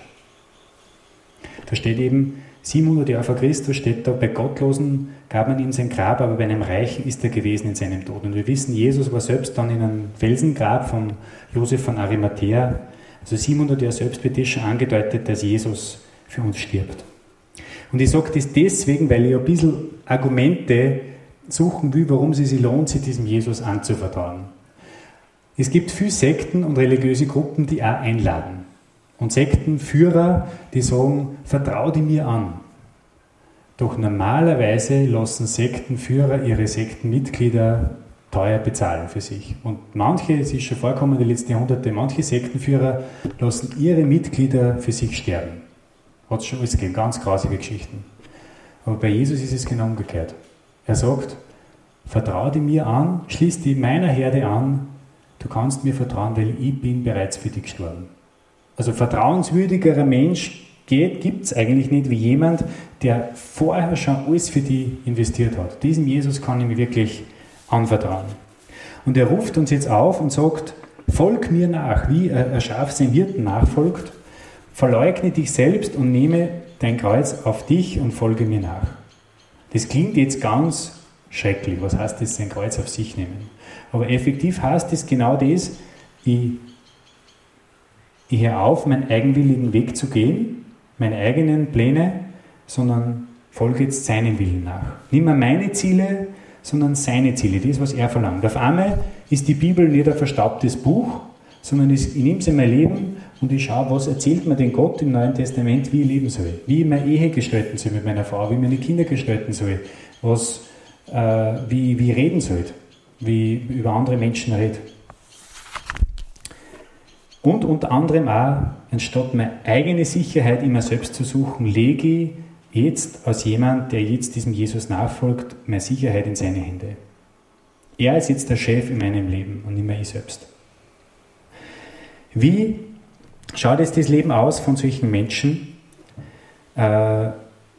Speaker 2: Da steht eben, 700 Jahre vor Christus steht da, bei Gottlosen gab man ihm sein Grab, aber bei einem Reichen ist er gewesen in seinem Tod. Und wir wissen, Jesus war selbst dann in einem Felsengrab von Josef von Arimathea. Also 700 Jahre selbst wird das schon angedeutet, dass Jesus für uns stirbt. Und ich sage das deswegen, weil ich ein bisschen Argumente suchen will, warum es sich lohnt, sich diesem Jesus anzuvertrauen. Es gibt viele Sekten und religiöse Gruppen, die auch einladen. Und Sektenführer, die sagen, vertraue mir an. Doch normalerweise lassen Sektenführer ihre Sektenmitglieder teuer bezahlen für sich. Und manche, es ist schon vorkommen in den letzten Jahrhunderten, manche Sektenführer lassen ihre Mitglieder für sich sterben. Hat es schon alles gegeben, ganz grausige Geschichten. Aber bei Jesus ist es genau umgekehrt. Er sagt, vertraue mir an, schließ die meiner Herde an Du kannst mir vertrauen, weil ich bin bereits für dich gestorben. Also vertrauenswürdigerer Mensch gibt es eigentlich nicht wie jemand, der vorher schon alles für dich investiert hat. Diesem Jesus kann ich mir wirklich anvertrauen. Und er ruft uns jetzt auf und sagt, folg mir nach, wie ein Schaf seinem Hirten nachfolgt, verleugne dich selbst und nehme dein Kreuz auf dich und folge mir nach. Das klingt jetzt ganz schrecklich. Was heißt das, sein Kreuz auf sich nehmen? Aber effektiv heißt es genau das, ich, ich höre auf, meinen eigenwilligen Weg zu gehen, meine eigenen Pläne, sondern folge jetzt seinem Willen nach. Nicht mehr meine Ziele, sondern seine Ziele, das, was er verlangt. Auf einmal ist die Bibel nicht ein verstaubtes Buch, sondern ich nehme sie in mein Leben und ich schaue, was erzählt mir denn Gott im Neuen Testament, wie ich leben soll, wie ich meine Ehe gestalten soll mit meiner Frau, wie ich meine Kinder gestalten soll, was, äh, wie, wie ich reden soll wie über andere Menschen redet. Und unter anderem auch anstatt meine eigene Sicherheit immer selbst zu suchen, lege ich jetzt als jemand, der jetzt diesem Jesus nachfolgt, meine Sicherheit in seine Hände. Er ist jetzt der Chef in meinem Leben und nicht mehr ich selbst. Wie schaut jetzt das Leben aus von solchen Menschen? Äh,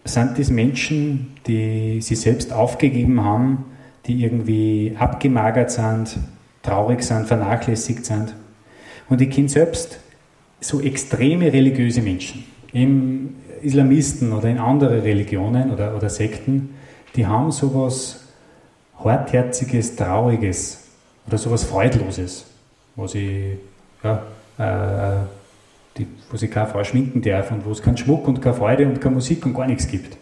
Speaker 2: sind das Menschen, die sich selbst aufgegeben haben, die irgendwie abgemagert sind, traurig sind, vernachlässigt sind? Und ich kenne selbst so extreme religiöse Menschen, im Islamisten oder in andere Religionen oder, oder Sekten, die haben sowas Hartherziges, Trauriges oder sowas Freudloses, wo sie, ja, äh, die, wo sie keine Frau schminken darf und wo es keinen Schmuck und keine Freude und keine Musik und gar nichts gibt.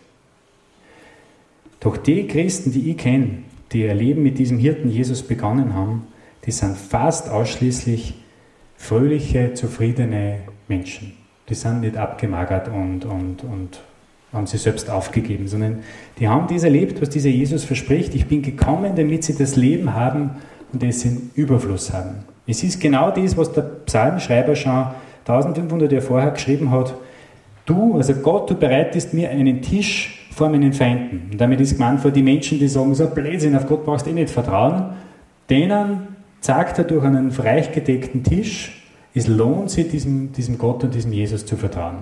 Speaker 2: Doch die Christen, die ich kenne, die ihr Leben mit diesem Hirten Jesus begonnen haben, die sind fast ausschließlich fröhliche, zufriedene Menschen. Die sind nicht abgemagert und, und, und haben sich selbst aufgegeben, sondern die haben das erlebt, was dieser Jesus verspricht. Ich bin gekommen, damit sie das Leben haben und es in Überfluss haben. Es ist genau das, was der Psalmschreiber schon 1500 Jahre vorher geschrieben hat. Du, also Gott, du bereitest mir einen Tisch vor meinen Feinden. Und damit ist gemeint vor die Menschen, die sagen, so Blödsinn, auf Gott brauchst du eh nicht vertrauen. Denen zeigt er durch einen reich gedeckten Tisch, es lohnt sich, diesem, diesem Gott und diesem Jesus zu vertrauen.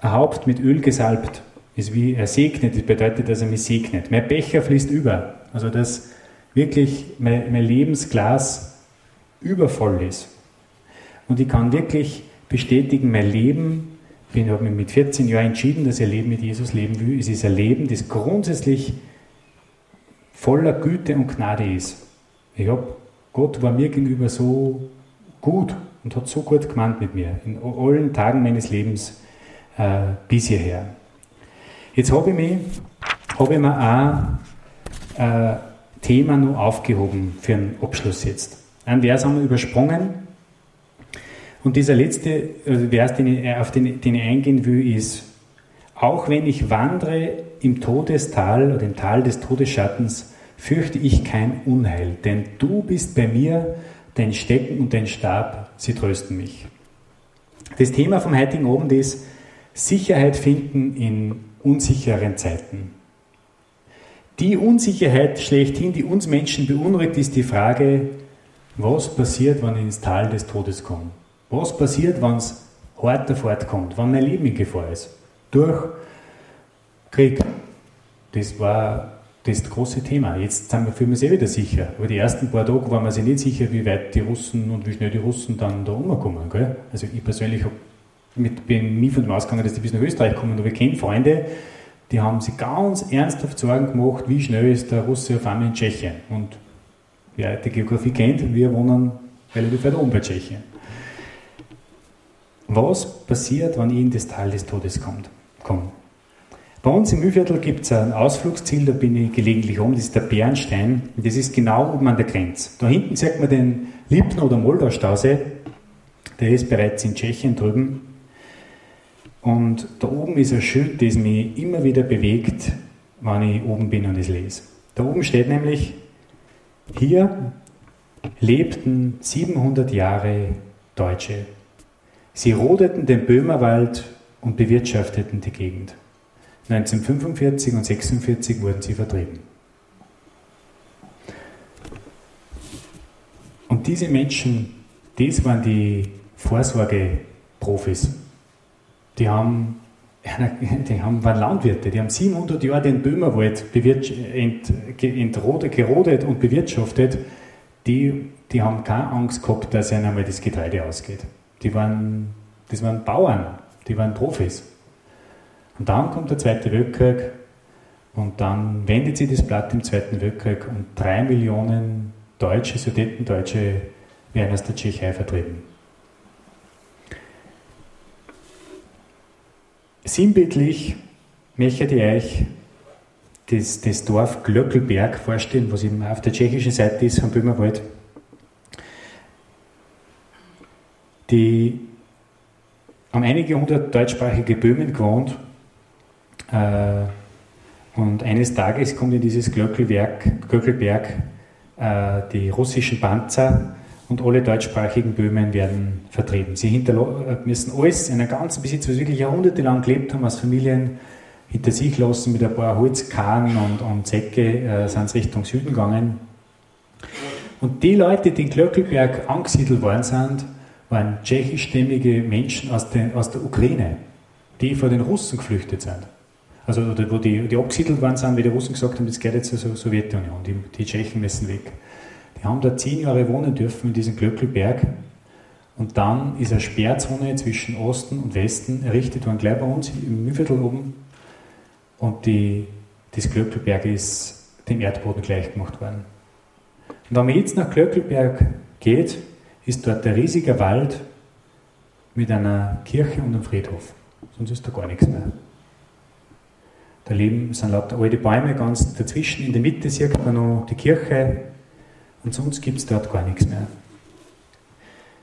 Speaker 2: Ein Haupt mit Öl gesalbt ist wie er segnet, das bedeutet, dass er mich segnet. Mein Becher fließt über. Also, dass wirklich mein, mein Lebensglas übervoll ist. Und ich kann wirklich bestätigen, mein Leben, ich habe mich mit 14 Jahren entschieden, dass ich ein Leben mit Jesus leben will. Es ist ein Leben, das grundsätzlich voller Güte und Gnade ist. Ich habe, Gott war mir gegenüber so gut und hat so gut gemeint mit mir in allen Tagen meines Lebens äh, bis hierher. Jetzt habe ich, hab ich mir ein äh, Thema noch aufgehoben für einen Abschluss jetzt. Ein Vers haben wir übersprungen. Und dieser letzte also Vers, den ich, auf den, den ich eingehen will, ist, auch wenn ich wandere im Todestal oder im Tal des Todesschattens, fürchte ich kein Unheil, denn du bist bei mir, dein Stecken und dein Stab, sie trösten mich. Das Thema vom heutigen Abend ist Sicherheit finden in unsicheren Zeiten. Die Unsicherheit schlechthin, die uns Menschen beunruhigt, ist die Frage, was passiert, wenn ich ins Tal des Todes komme? Was passiert, wenn es hart davor kommt, wenn mein Leben in Gefahr ist? Durch Krieg. Das war das große Thema. Jetzt sind wir für uns eh wieder sicher. Aber die ersten paar Tage waren wir sich nicht sicher, wie weit die Russen und wie schnell die Russen dann da umkommen. Gell? Also ich persönlich mit, bin nie von dem ausgegangen, dass die bis nach Österreich kommen, aber ich kenne Freunde, die haben sich ganz ernsthaft Sorgen gemacht, wie schnell ist der Russe auf einmal in Tschechien. Und wer die Geografie kennt, wir wohnen relativ weit oben bei Tschechien. Was passiert, wenn ich in das Tal des Todes komme? Bei uns im Mühlviertel gibt es ein Ausflugsziel, da bin ich gelegentlich um, das ist der Bernstein. Und das ist genau oben an der Grenze. Da hinten sieht man den Lipton- oder Moldau-Stausee. Der ist bereits in Tschechien drüben. Und da oben ist ein Schild, das mich immer wieder bewegt, wenn ich oben bin und es lese. Da oben steht nämlich, hier lebten 700 Jahre Deutsche. Sie rodeten den Böhmerwald und bewirtschafteten die Gegend. 1945 und 1946 wurden sie vertrieben. Und diese Menschen, das waren die Vorsorgeprofis. Die haben, *laughs* die haben, waren Landwirte, die haben 700 Jahre den Böhmerwald ent, ent, gerodet und bewirtschaftet. Die, die haben keine Angst gehabt, dass ihnen einmal das Getreide ausgeht. Die waren, das waren Bauern, die waren Profis. Und dann kommt der Zweite Weltkrieg und dann wendet sich das Blatt im Zweiten Weltkrieg und drei Millionen Deutsche, Sudetendeutsche werden aus der Tschechei vertrieben. Sinnbildlich möchte ich euch das, das Dorf Glöckelberg vorstellen, was eben auf der tschechischen Seite ist vom Böhmerwald. Die haben einige hundert deutschsprachige Böhmen gewohnt äh, und eines Tages kommt in dieses Glöckelberg, Glöckelberg äh, die russischen Panzer und alle deutschsprachigen Böhmen werden vertrieben. Sie müssen alles in einem ganzen Besitz, was wirklich jahrhundertelang gelebt haben, als Familien hinter sich lassen mit ein paar Holzkarren und, und Säcke, äh, sind sie Richtung Süden gegangen. Und die Leute, die in Glöckelberg angesiedelt worden sind, waren tschechischstämmige Menschen aus, den, aus der Ukraine, die vor den Russen geflüchtet sind. Also wo die, die abgesiedelt worden sind, wie die Russen gesagt haben, das geht jetzt zur Sowjetunion, die, die Tschechen müssen weg. Die haben da zehn Jahre wohnen dürfen in diesem Glöckelberg. Und dann ist eine Sperrzone zwischen Osten und Westen errichtet worden, gleich bei uns im Mühlviertel oben. Und die, das Glöckelberg ist dem Erdboden gleich gemacht worden. Und wenn man jetzt nach Glöckelberg geht, ist dort ein riesiger Wald mit einer Kirche und einem Friedhof. Sonst ist da gar nichts mehr. Da leben, sind lauter alte Bäume ganz dazwischen. In der Mitte sieht man noch die Kirche und sonst gibt es dort gar nichts mehr.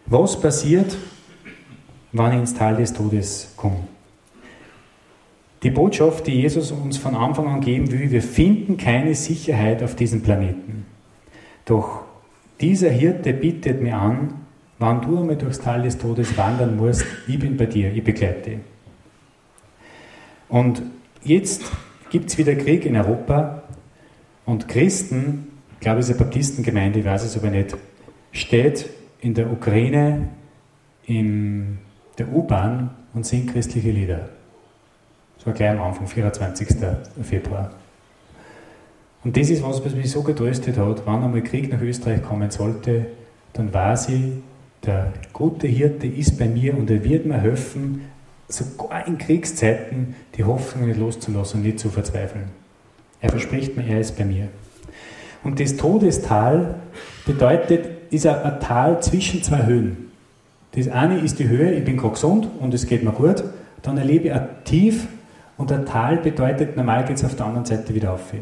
Speaker 2: Was passiert, wenn ich ins Tal des Todes komme? Die Botschaft, die Jesus uns von Anfang an geben will, wir finden keine Sicherheit auf diesem Planeten. Doch dieser Hirte bietet mir an, wann du einmal durchs Tal des Todes wandern musst, ich bin bei dir, ich begleite. Und jetzt gibt es wieder Krieg in Europa und Christen, ich glaube es ist eine Baptistengemeinde, ich weiß es aber nicht, steht in der Ukraine in der U-Bahn und singt christliche Lieder. War gleich am Anfang, 24. Februar. Und das ist was, was mich so getröstet hat, wann einmal Krieg nach Österreich kommen sollte, dann weiß ich, der gute Hirte ist bei mir und er wird mir helfen, sogar in Kriegszeiten die Hoffnung nicht loszulassen und nicht zu verzweifeln. Er verspricht mir, er ist bei mir. Und das Todestal bedeutet, ist ein, Tal zwischen zwei Höhen. Das eine ist die Höhe, ich bin gerade gesund und es geht mir gut. Dann erlebe ich ein Tief und ein Tal bedeutet, normal geht es auf der anderen Seite wieder auf.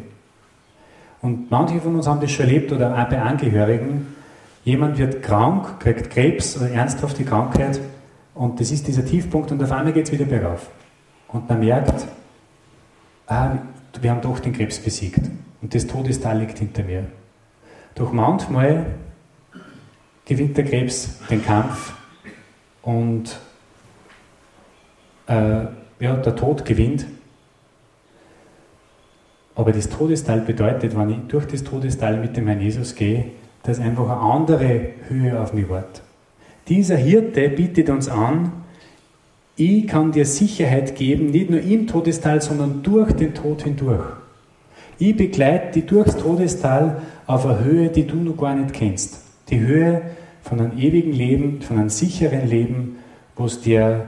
Speaker 2: Und manche von uns haben das schon erlebt oder auch bei Angehörigen. Jemand wird krank, kriegt Krebs oder ernsthafte Krankheit und das ist dieser Tiefpunkt und auf einmal geht es wieder bergauf. Und man merkt, ah, wir haben doch den Krebs besiegt und das Todestal liegt hinter mir. Doch manchmal gewinnt der Krebs den Kampf und äh, ja, der Tod gewinnt aber das Todestal bedeutet, wenn ich durch das Todestal mit dem Herrn Jesus gehe, dass einfach eine andere Höhe auf mich wartet. Dieser Hirte bietet uns an, ich kann dir Sicherheit geben, nicht nur im Todestal, sondern durch den Tod hindurch. Ich begleite dich durchs Todestal auf eine Höhe, die du noch gar nicht kennst. Die Höhe von einem ewigen Leben, von einem sicheren Leben, wo es dir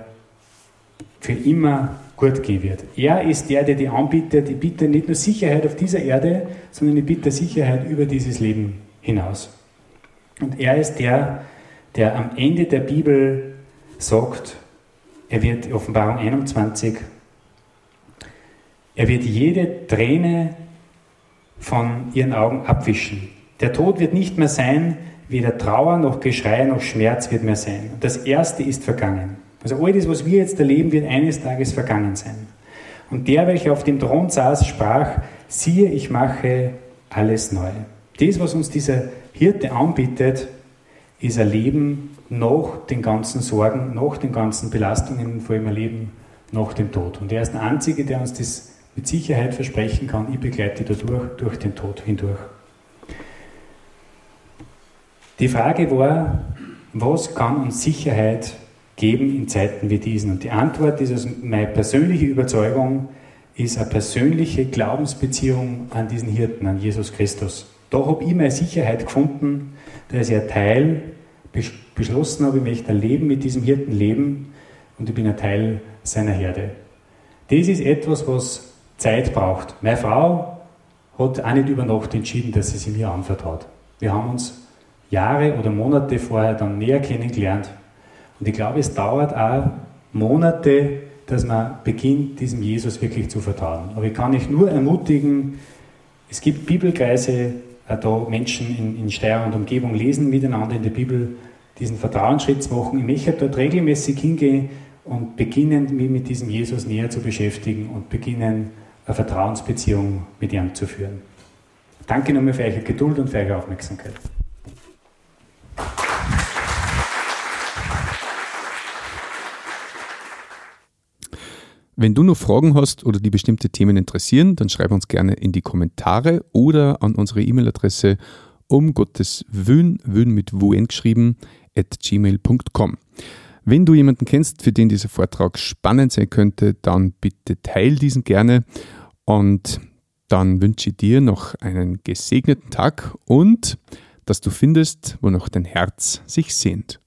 Speaker 2: für immer gut gehen wird. Er ist der, der die anbietet. Ich biete nicht nur Sicherheit auf dieser Erde, sondern ich biete Sicherheit über dieses Leben hinaus. Und er ist der, der am Ende der Bibel sagt, er wird, Offenbarung 21, er wird jede Träne von ihren Augen abwischen. Der Tod wird nicht mehr sein, weder Trauer noch Geschrei noch Schmerz wird mehr sein. Das Erste ist vergangen. Also all das, was wir jetzt erleben, wird eines Tages vergangen sein. Und der, welcher auf dem Thron saß, sprach, siehe, ich mache alles neu. Das, was uns dieser Hirte anbietet, ist ein Leben nach den ganzen Sorgen, nach den ganzen Belastungen, vor allem ein Leben nach dem Tod. Und er ist der Einzige, der uns das mit Sicherheit versprechen kann, ich begleite dadurch, durch den Tod hindurch. Die Frage war, was kann uns Sicherheit geben in Zeiten wie diesen? Und die Antwort ist also meine persönliche Überzeugung, ist eine persönliche Glaubensbeziehung an diesen Hirten, an Jesus Christus. Da habe ich meine Sicherheit gefunden, da ist ein Teil, beschlossen habe, ich möchte ein Leben mit diesem Hirten leben und ich bin ein Teil seiner Herde. Das ist etwas, was Zeit braucht. Meine Frau hat auch nicht über Nacht entschieden, dass sie sich mir anvertraut. Wir haben uns Jahre oder Monate vorher dann näher kennengelernt und ich glaube, es dauert auch Monate, dass man beginnt, diesem Jesus wirklich zu vertrauen. Aber ich kann euch nur ermutigen, es gibt Bibelkreise, auch da Menschen in, in Steyr und Umgebung lesen miteinander in der Bibel, diesen Vertrauensschritt zu machen. Ich möchte dort regelmäßig hingehen und beginnen, mich mit diesem Jesus näher zu beschäftigen und beginnen, eine Vertrauensbeziehung mit ihm zu führen. Danke nochmal für eure Geduld und für eure Aufmerksamkeit.
Speaker 1: Wenn du noch Fragen hast oder die bestimmte Themen interessieren, dann schreib uns gerne in die Kommentare oder an unsere E-Mail-Adresse um Gottes Wün, Wün mit Wun geschrieben, at gmail.com. Wenn du jemanden kennst, für den dieser Vortrag spannend sein könnte, dann bitte teil diesen gerne und dann wünsche ich dir noch einen gesegneten Tag und dass du findest, wo noch dein Herz sich sehnt.